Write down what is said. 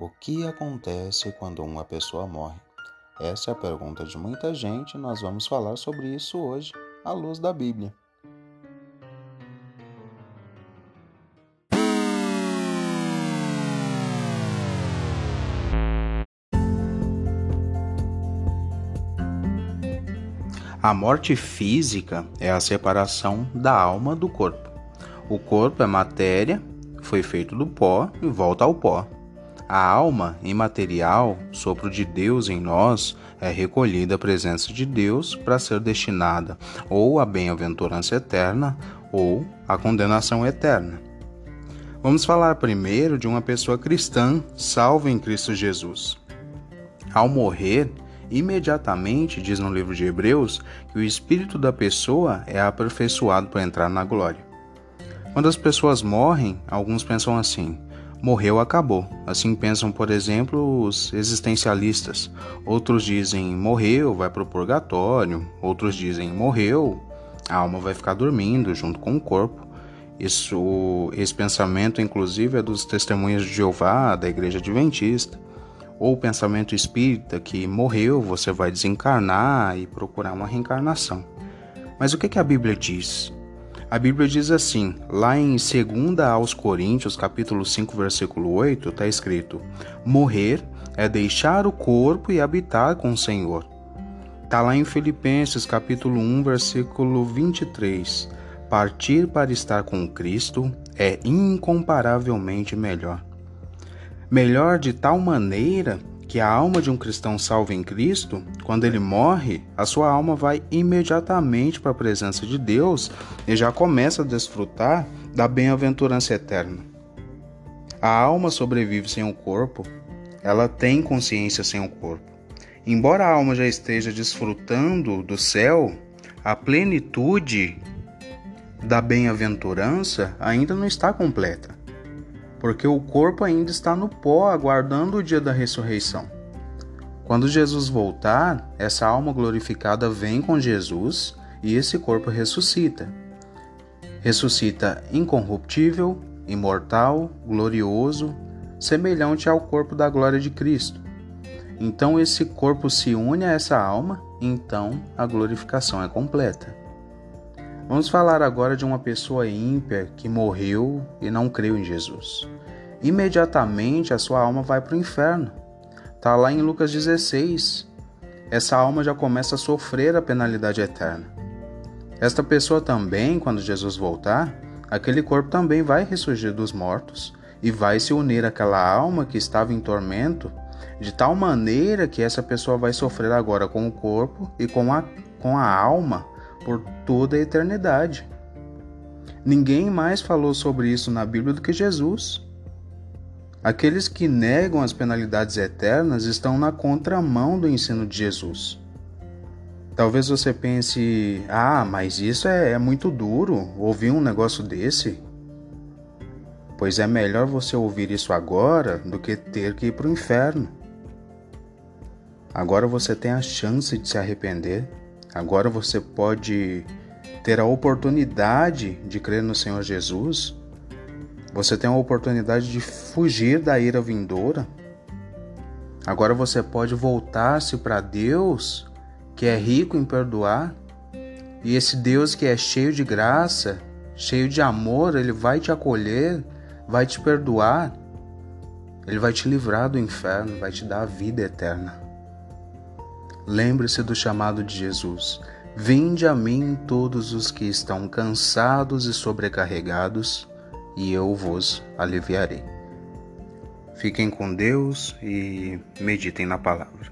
O que acontece quando uma pessoa morre? Essa é a pergunta de muita gente e nós vamos falar sobre isso hoje, à luz da Bíblia. A morte física é a separação da alma do corpo. O corpo é matéria, foi feito do pó e volta ao pó. A alma imaterial, sopro de Deus em nós, é recolhida à presença de Deus para ser destinada ou à bem-aventurança eterna ou à condenação eterna. Vamos falar primeiro de uma pessoa cristã salva em Cristo Jesus. Ao morrer, imediatamente, diz no livro de Hebreus, que o espírito da pessoa é aperfeiçoado para entrar na glória. Quando as pessoas morrem, alguns pensam assim: morreu, acabou. Assim pensam, por exemplo, os existencialistas. Outros dizem morreu, vai para o purgatório. Outros dizem morreu, a alma vai ficar dormindo junto com o corpo. Isso, esse pensamento, inclusive, é dos testemunhos de Jeová, da Igreja Adventista. Ou o pensamento espírita que morreu, você vai desencarnar e procurar uma reencarnação. Mas o que, que a Bíblia diz? A Bíblia diz assim, lá em 2 aos Coríntios, capítulo 5, versículo 8, está escrito: Morrer é deixar o corpo e habitar com o Senhor. Está lá em Filipenses, capítulo 1, versículo 23. Partir para estar com Cristo é incomparavelmente melhor. Melhor de tal maneira que a alma de um cristão salvo em Cristo, quando ele morre, a sua alma vai imediatamente para a presença de Deus e já começa a desfrutar da bem-aventurança eterna. A alma sobrevive sem o corpo, ela tem consciência sem o corpo. Embora a alma já esteja desfrutando do céu, a plenitude da bem-aventurança ainda não está completa porque o corpo ainda está no pó, aguardando o dia da ressurreição. Quando Jesus voltar, essa alma glorificada vem com Jesus e esse corpo ressuscita. Ressuscita incorruptível, imortal, glorioso, semelhante ao corpo da glória de Cristo. Então esse corpo se une a essa alma, então a glorificação é completa. Vamos falar agora de uma pessoa ímpia que morreu e não creu em Jesus. Imediatamente a sua alma vai para o inferno. Está lá em Lucas 16. Essa alma já começa a sofrer a penalidade eterna. Esta pessoa também, quando Jesus voltar, aquele corpo também vai ressurgir dos mortos e vai se unir àquela alma que estava em tormento, de tal maneira que essa pessoa vai sofrer agora com o corpo e com a, com a alma por toda a eternidade. Ninguém mais falou sobre isso na Bíblia do que Jesus. Aqueles que negam as penalidades eternas estão na contramão do ensino de Jesus. Talvez você pense: ah, mas isso é, é muito duro ouvir um negócio desse. Pois é melhor você ouvir isso agora do que ter que ir para o inferno. Agora você tem a chance de se arrepender. Agora você pode ter a oportunidade de crer no Senhor Jesus. Você tem a oportunidade de fugir da ira vindoura. Agora você pode voltar-se para Deus, que é rico em perdoar. E esse Deus que é cheio de graça, cheio de amor, ele vai te acolher, vai te perdoar. Ele vai te livrar do inferno, vai te dar a vida eterna. Lembre-se do chamado de Jesus. Vinde a mim todos os que estão cansados e sobrecarregados, e eu vos aliviarei. Fiquem com Deus e meditem na palavra.